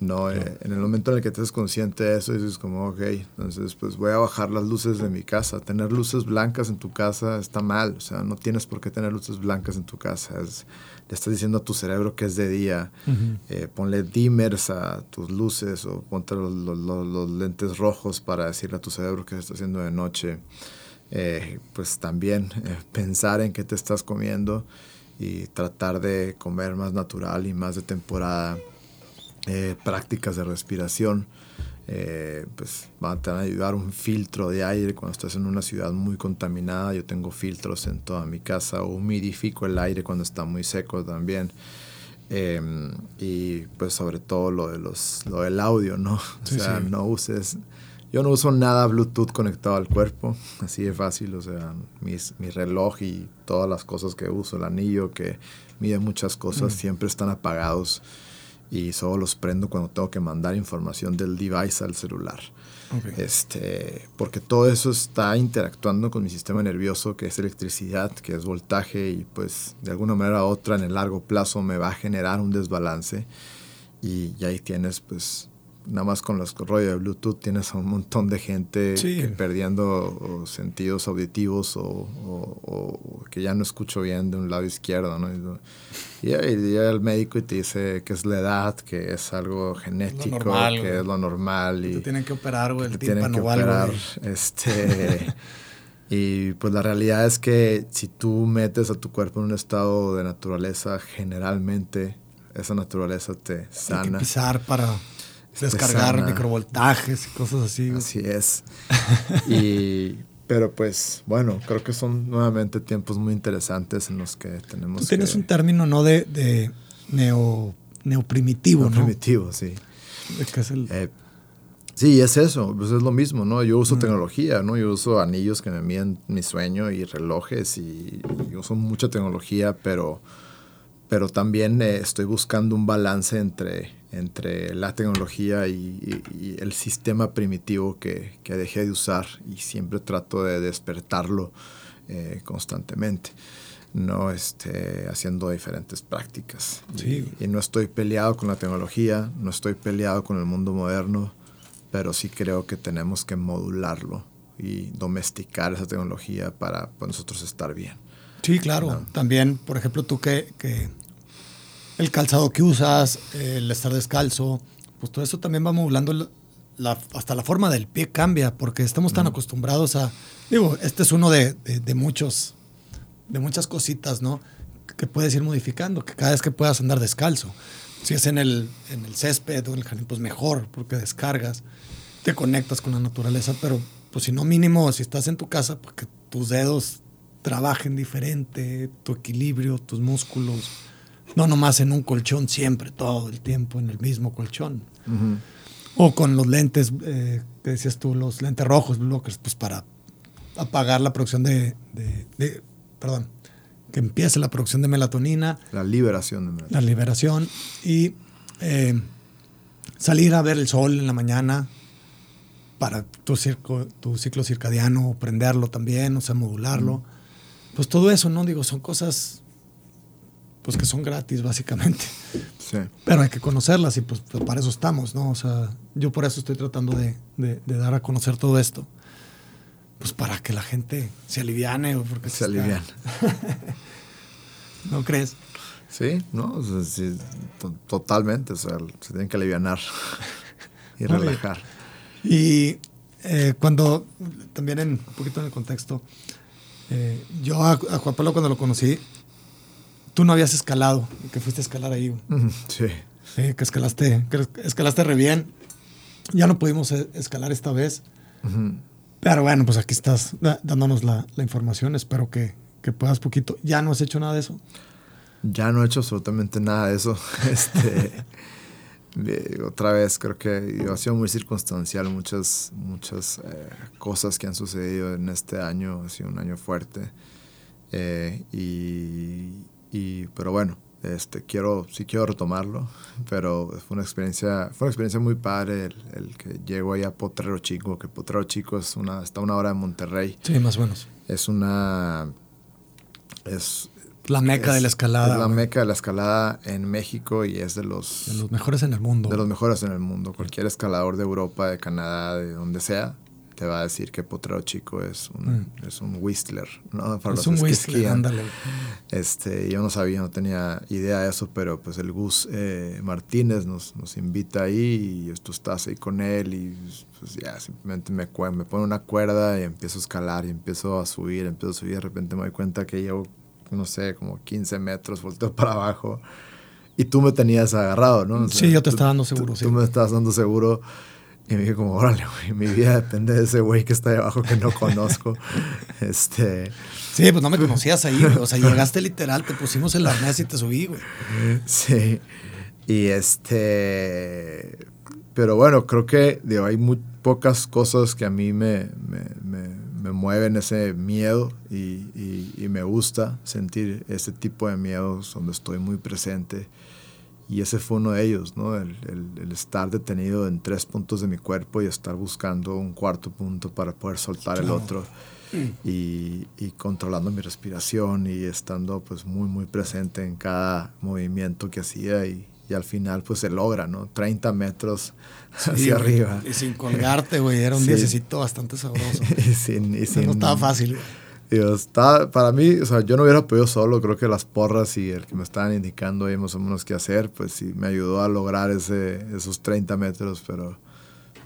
No, eh, en el momento en el que te consciente de eso, dices como, ok, entonces pues voy a bajar las luces de mi casa. Tener luces blancas en tu casa está mal, o sea, no tienes por qué tener luces blancas en tu casa. le estás diciendo a tu cerebro que es de día. Eh, ponle dimmers a tus luces o ponte los, los, lentes rojos para decirle a tu cerebro que se está haciendo de noche. Eh, pues también eh, pensar en qué te estás comiendo y tratar de comer más natural y más de temporada. Eh, prácticas de respiración, pues van a ayudar un filtro de aire cuando estás en una ciudad muy contaminada. Yo tengo filtros en toda mi casa, humidifico el aire cuando está muy seco también. Em, y pues sobre todo lo, de los, lo del audio, ¿no? o sea, no uses yo no uso nada Bluetooth conectado al cuerpo, así de fácil, o sea, mis, mi reloj y todas las cosas que uso, el anillo que mide muchas cosas, mm. siempre están apagados y solo los prendo cuando tengo que mandar información del device al celular. Este, porque todo eso está interactuando con mi sistema nervioso, que es electricidad, que es voltaje, y pues de alguna manera u otra en el largo plazo me va a generar un desbalance. Y, y ahí tienes pues nada más con los rollos de Bluetooth tienes a un montón de gente perdiendo sentidos auditivos o, que ya no escucho bien de un lado izquierdo, ¿no? Y, llega el médico y te dice que es la edad, que es algo genético, que es lo normal. Y te tienen que operar, güey, el tienen que operar, este... Y pues la realidad es que si tú metes a tu cuerpo en un estado de naturaleza, generalmente esa naturaleza te sana. Hay que para Descargar microvoltajes y cosas así. Así es. y pero pues bueno, creo que son nuevamente tiempos muy interesantes en los que tenemos... Tú tienes un término, ¿no? De, de neo, neoprimitivo, ¿no? Neoprimitivo, sí. Es el... Eh, sí, es eso, pues es lo mismo, ¿no? Yo uso tecnología, ¿no? Yo uso anillos que me miden mi sueño y relojes y, y uso mucha tecnología, pero, pero también eh, estoy buscando un balance entre, entre la tecnología y, y, el sistema primitivo que, que, dejé de usar y siempre trato de despertarlo eh, constantemente no este, haciendo diferentes prácticas. Sí. Y, y, no estoy peleado con la tecnología, no estoy peleado con el mundo moderno, pero sí creo que tenemos que modularlo y domesticar esa tecnología para pues, nosotros estar bien. Sí, claro. ¿no? También, por ejemplo, tú que, que, el calzado que usas, el estar descalzo, pues todo eso también va modulando la, hasta la forma del pie cambia, porque estamos tan mm. acostumbrados a, digo, este es uno de, de, de muchos de muchas cositas, ¿no? Que puedes ir modificando, que cada vez que puedas andar descalzo. Si es en el, en el césped o en el jardín, pues mejor, porque descargas, te conectas con la naturaleza, pero pues si no mínimo, si estás en tu casa, porque tus dedos trabajen diferente, tu equilibrio, tus músculos, no nomás en un colchón siempre, todo el tiempo en el mismo colchón. Uh -huh. O con los lentes, eh, que decías tú, los lentes rojos, blockers, pues para apagar la producción de, de, de perdón, que empiece la producción de melatonina. La liberación de melatonina. La liberación y eh, salir a ver el sol en la mañana para tu, circo, tu ciclo circadiano, prenderlo también, o sea, modularlo. Pues todo eso, ¿no? Digo, son cosas pues que son gratis básicamente. Sí. Pero hay que conocerlas y pues, pues, para eso estamos, ¿no? O sea, yo por eso estoy tratando de, de, de dar a conocer todo esto pues para que la gente se aliviane o porque se, se aliviane. ¿No crees? Sí, no, o sea, sí, to totalmente, o sea, se tienen que alivianar y relajar. Y eh, cuando, también en un poquito en el contexto, eh, yo a, a, Juan Pablo cuando lo conocí, tú no habías escalado, que fuiste a escalar ahí. Sí. Sí, que escalaste, que escalaste re bien. Ya no pudimos eh, escalar esta vez. Uh -huh. Pero bueno, pues aquí estás dándonos la, la información. Espero que, que, puedas poquito. ¿Ya no has hecho nada de eso? Ya no he hecho absolutamente nada de eso. Este, otra vez, creo que ha sido muy circunstancial muchas, muchas eh, cosas que han sucedido en este año. Ha sido un año fuerte. Eh, y, y, pero bueno, este, quiero, sí quiero retomarlo, pero fue una experiencia, fue una experiencia muy padre el, el, que llego ahí a Potrero Chico, que Potrero Chico es una, está a una hora de Monterrey. Sí, más o menos. Es una, es... La meca es, de la escalada. Es la meca de la escalada en México y es de los... De los mejores en el mundo. De los mejores en el mundo. Cualquier escalador de Europa, de Canadá, de donde sea, te va a decir que Potrero Chico es un, mm. es un Whistler, ¿no? Para es los un Whistler, ándale. Este, yo no sabía, no tenía idea de eso, pero pues el Gus eh, Martínez nos, nos invita ahí y tú estás ahí con él y pues ya simplemente me, me pone una cuerda y empiezo a escalar y empiezo a subir, empiezo a subir, de repente me doy cuenta que llevo, no sé, como 15 metros, volteo para abajo y tú me tenías agarrado, ¿no? O sea, sí, yo te estaba dando seguro, tú, sí. Tú me estabas dando seguro y me dije como, órale, güey, mi vida depende de ese güey que está ahí abajo que no conozco. este... Sí, pues no me conocías ahí, güey. O sea, llegaste literal, te pusimos el arnés y te subí, güey. Sí. Y este... Pero bueno, creo que digo, hay muy pocas cosas que a mí me, me, me, me mueven ese miedo y, y, y, me gusta sentir ese tipo de miedos donde estoy muy presente. Y ese fue uno de ellos, ¿no? El, el, el, estar detenido en tres puntos de mi cuerpo y estar buscando un cuarto punto para poder soltar el otro. Y, y, controlando mi respiración y estando pues muy, muy presente en cada movimiento que hacía y, y al final pues se logra, ¿no? 30 metros sí, hacia arriba. Y sin colgarte, güey, era un sí. diececito bastante sabroso. y sin, y sin, no estaba fácil. Digo, está, para mí, o sea, yo no hubiera podido solo, creo que las porras y el que me estaban indicando ahí más o menos qué hacer, pues sí, me ayudó a lograr ese, esos 30 metros, pero,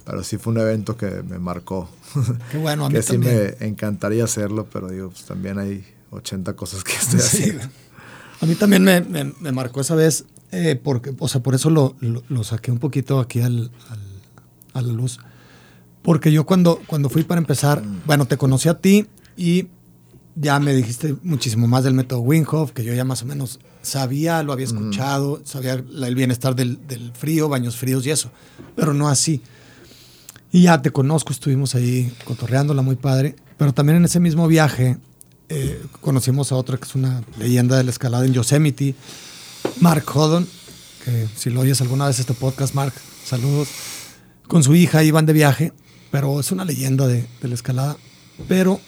pero sí fue un evento que me marcó. Qué bueno, a mí que también. sí me encantaría hacerlo, pero digo, pues también hay 80 cosas que estoy sí. haciendo. A mí también me, me, me marcó esa vez, eh, porque, o sea, por eso lo, lo, lo, saqué un poquito aquí al, al, a la luz, Porque yo cuando, cuando fui para empezar, bueno, te conocí a ti y ya me dijiste muchísimo más del método Winghoff, que yo ya más o menos sabía, lo había escuchado, sabía el bienestar del, frío, baños fríos y eso, pero no así. Y ya te conozco, estuvimos ahí cotorreándola muy padre, pero también en ese mismo viaje eh, conocimos a otra que es una leyenda de la escalada en Yosemite, Mark Hodon, que si lo oyes alguna vez este podcast, Mark, saludos. Con su hija iban de viaje, pero es una leyenda de, la escalada. Pero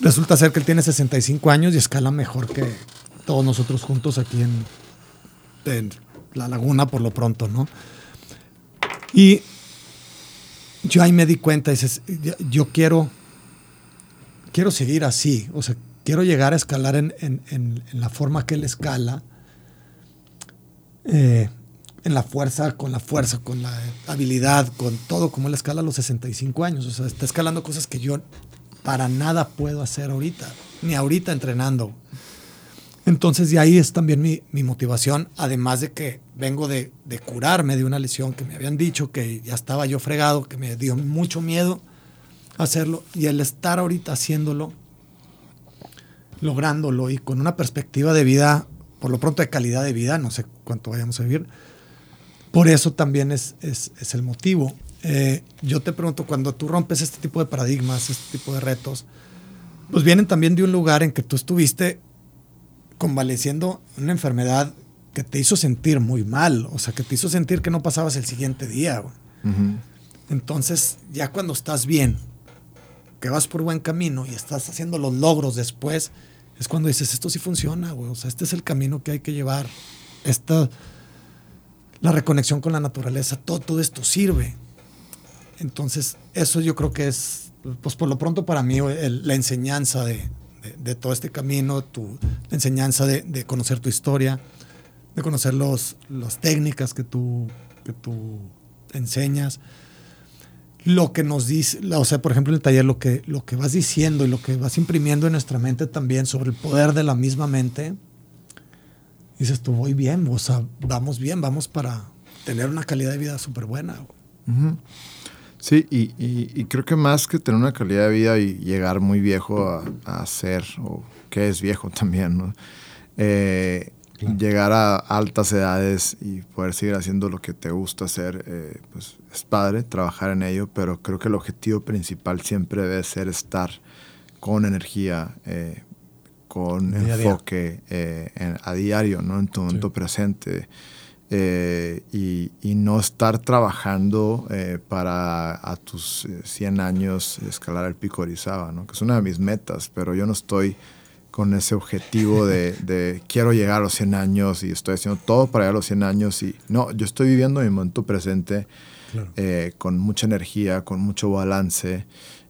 resulta ser que él tiene 65 años y escala mejor que todos nosotros juntos aquí en, en la laguna por lo pronto, ¿no? Y yo ahí me di cuenta, dices, yo quiero quiero seguir así, o sea, quiero llegar a escalar en, la forma que él escala, eh, en la fuerza, con la fuerza, con la habilidad, con todo, como él escala a los 65 años, o sea, está escalando cosas que yo para nada puedo hacer ahorita, ni ahorita entrenando. Entonces de ahí es también mi, motivación, además de que vengo de, de, curarme de una lesión que me habían dicho que ya estaba yo fregado, que me dio mucho miedo hacerlo y el estar ahorita haciéndolo, lográndolo y con una perspectiva de vida, por lo pronto de calidad de vida, no sé cuánto vayamos a vivir, por eso también es, es, el motivo. Eh, yo te pregunto, cuando tú rompes este tipo de paradigmas, este tipo de retos, pues vienen también de un lugar en que tú estuviste convaleciendo una enfermedad que te hizo sentir muy mal, o sea, que te hizo sentir que no pasabas el siguiente día. Entonces, ya cuando estás bien, que vas por buen camino y estás haciendo los logros después, es cuando dices, esto sí funciona, güey. O sea, este es el camino que hay que llevar. Esta, la reconexión con la naturaleza, todo, todo esto sirve. Entonces, eso yo creo que es, pues por lo pronto para mí, la enseñanza de, todo este camino, tu, la enseñanza de, conocer tu historia, de conocer los, las técnicas que tú, que tú enseñas lo que nos dice, o sea, por ejemplo, en el taller, lo que, lo que vas diciendo y lo que vas imprimiendo en nuestra mente también sobre el poder de la misma mente, dices tú, voy bien, o sea, vamos bien, vamos para tener una calidad de vida súper buena. Sí, y, creo que más que tener una calidad de vida y llegar muy viejo a, a ser, o que es viejo también, ¿no? Eh, llegar a altas edades y poder seguir haciendo lo que te gusta hacer, eh, pues es padre trabajar en ello, pero creo que el objetivo principal siempre debe ser estar con energía, eh, con enfoque eh, a diario, ¿no? en tu momento presente. Y, y, no estar trabajando para a tus 100 años escalar el pico Orizaba, ¿no? que es una de mis metas, pero yo no estoy con ese objetivo de, quiero llegar a los 100 años y estoy haciendo todo para llegar a los 100 años. Y no, yo estoy viviendo mi momento presente eh, con mucha energía, con mucho balance,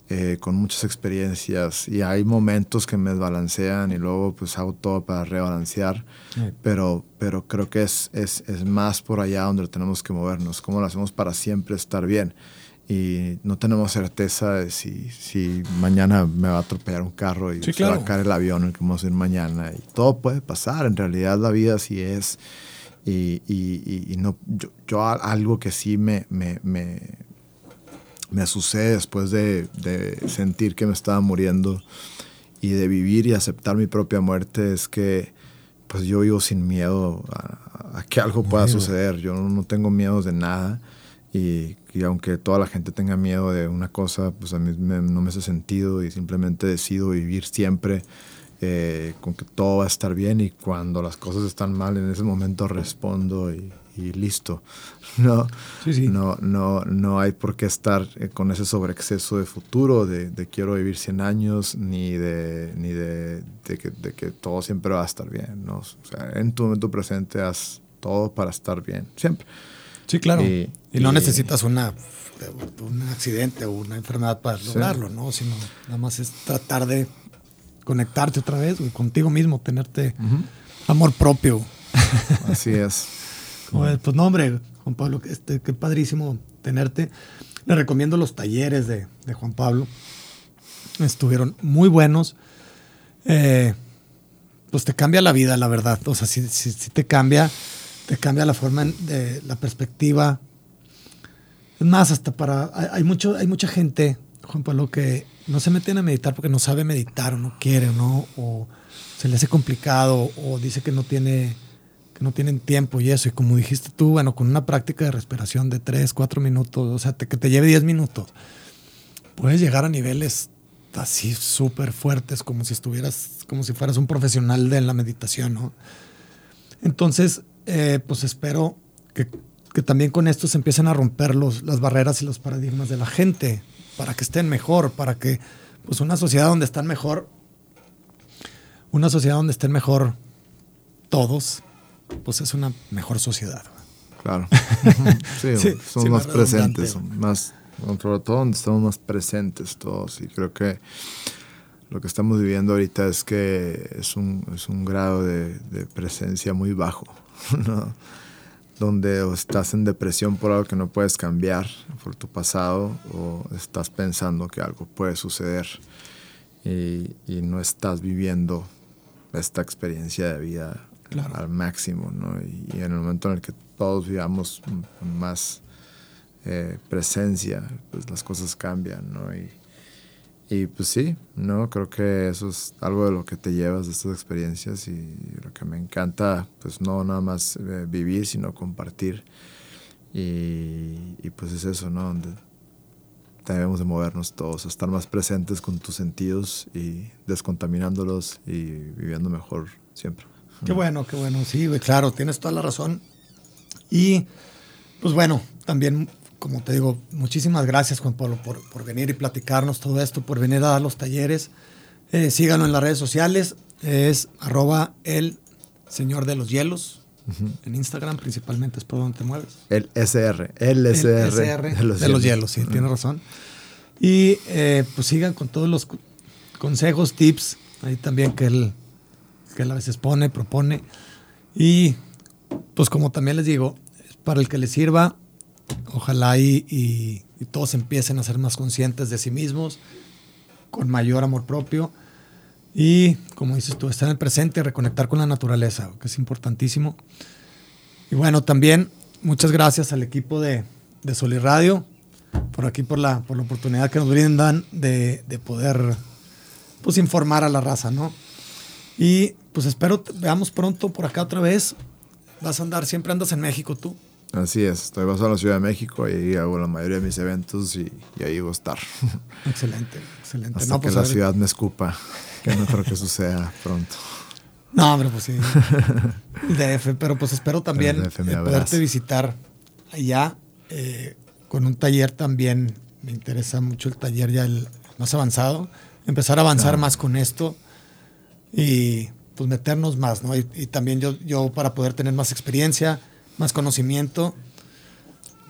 eh, con muchas experiencias. Y hay momentos que me desbalancean y luego pues hago todo para rebalancear. Pero, pero creo que es, es, es más por allá donde tenemos que movernos. ¿Cómo lo hacemos para siempre estar bien? Y no tenemos certeza de si, si mañana me va a atropellar un carro y se va a caer el avión en el que vamos a ir mañana. Y todo puede pasar, en realidad la vida así es. Y, y, y no, yo, yo, algo que sí me, me, me, me sucede después de, de, sentir que me estaba muriendo y de vivir y aceptar mi propia muerte es que pues yo vivo sin miedo a, que algo pueda suceder. Yo no, no tengo miedo de nada y, aunque toda la gente tenga miedo de una cosa, pues a mí no me hace sentido y simplemente decido vivir siempre eh, con que todo va a estar bien y cuando las cosas están mal, en ese momento respondo y, listo. No, no, no, no hay por qué estar eh, con ese sobreexceso de futuro, de, quiero vivir 100 años, ni de, ni de, que, de, que, todo siempre va a estar bien. ¿no? O sea, en tu momento presente haz todo para estar bien, siempre. Sí, claro. Y, no necesitas una, un accidente o una enfermedad para lograrlo, ¿no? Sino nada más es tratar de conectarte otra vez contigo mismo, tenerte amor propio. Así es. pues no, hombre, Juan Pablo, este, qué padrísimo tenerte. Le recomiendo los talleres de, Juan Pablo. Estuvieron muy buenos. Eh, pues te cambia la vida, la verdad. O sea, si te cambia te cambia la forma de la perspectiva. Es más, hasta para. Hay, mucho, hay mucha gente, Juan Pablo, que no se meten a meditar porque no sabe meditar o no quiere, ¿no? O se le hace complicado o dice que no tiene que no tienen tiempo y eso. Y como dijiste tú, bueno, con una práctica de respiración de 3, 4 minutos, o sea, que te lleve 10 minutos, puedes llegar a niveles así súper fuertes, como si estuvieras, como si fueras un profesional de la meditación, ¿no? Entonces, eh, pues espero que, también con esto se empiecen a romper los, las barreras y los paradigmas de la gente, para que estén mejor, para que, pues una sociedad donde están mejor, una sociedad donde estén mejor todos, pues es una mejor sociedad. Claro. Sí, somos más presentes, más, sobre todo donde estamos más presentes todos. Y creo que lo que estamos viviendo ahorita es que es un, es un grado de, de presencia muy bajo, ¿no? donde estás en depresión por algo que no puedes cambiar, por tu pasado, o estás pensando que algo puede suceder y, y no estás viviendo esta experiencia de vida al máximo, ¿no? Y, en el momento en el que todos vivamos más eh, presencia, pues las cosas cambian, ¿no? Y, y pues sí, ¿no? Creo que eso es algo de lo que te llevas de estas experiencias y lo que me encanta, pues no nada más eh, vivir, sino compartir. Y, pues es eso, ¿no? Donde debemos de movernos todos, estar más presentes con tus sentidos y descontaminándolos y viviendo mejor siempre. Qué bueno, qué bueno, sí, claro, tienes toda la razón. Y pues bueno, también como te digo, muchísimas gracias Juan Pablo por, por venir y platicarnos todo esto, por venir a dar los talleres. Eh, síganlo en las redes sociales, es arroba el señor de los hielos. En Instagram principalmente es por donde te mueves. El SR, el SR, de, los, hielos. sí, tiene razón. Y eh, pues sigan con todos los consejos, tips, ahí también que él, que él a veces pone, propone. Y pues como también les digo, para el que les sirva, Ojalá y, todos empiecen a ser más conscientes de sí mismos, con mayor amor propio y, como dices tú, estar en el presente y reconectar con la naturaleza, que es importantísimo. Y bueno, también muchas gracias al equipo de, de Sol Radio por aquí, por la, por la oportunidad que nos brindan de, de poder pues, informar a la raza, ¿no? Y pues espero veamos pronto por acá otra vez. Vas a andar, siempre andas en México tú. Así es, estoy basado en la Ciudad de México y ahí hago la mayoría de mis eventos y, ahí voy a estar. Excelente, excelente. Hasta que pues, la ciudad me escupa, que no creo que suceda pronto. No, hombre, pues sí. DF, pero pues espero también poderte visitar allá eh, con un taller también. Me interesa mucho el taller ya el más avanzado. Empezar a avanzar más con esto y pues meternos más, ¿no? Y, y también yo, yo para poder tener más experiencia más conocimiento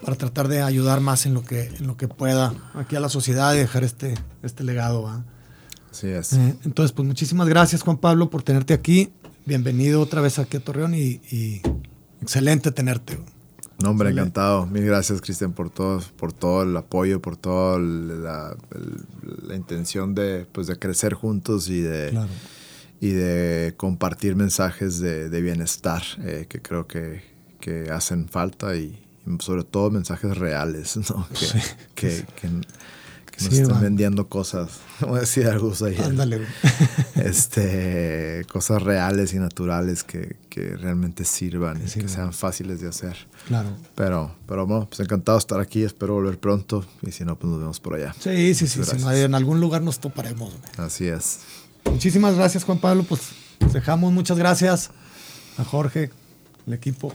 para tratar de ayudar más en lo que, en lo que pueda aquí a la sociedad y dejar este, este legado. Así es. Eh, entonces, pues muchísimas gracias Juan Pablo por tenerte aquí. Bienvenido otra vez aquí a Torreón y, excelente tenerte. No, hombre, encantado. Mil gracias, Cristian, por todo, por todo el apoyo, por toda la, intención de, pues, de crecer juntos y de, y de compartir mensajes de, bienestar, eh, que creo que, que hacen falta y, sobre todo mensajes reales, ¿no? Que, que, nos están vendiendo cosas, como decía Argus ayer. Ándale. este, cosas reales y naturales que, que realmente sirvan y que sean fáciles de hacer. Claro. Pero, pero bueno, pues encantado de estar aquí, espero volver pronto y si no, pues nos vemos por allá. Sí, sí, sí, en algún lugar nos toparemos. Así es. Muchísimas gracias, Juan Pablo. Pues dejamos muchas gracias a Jorge, el equipo.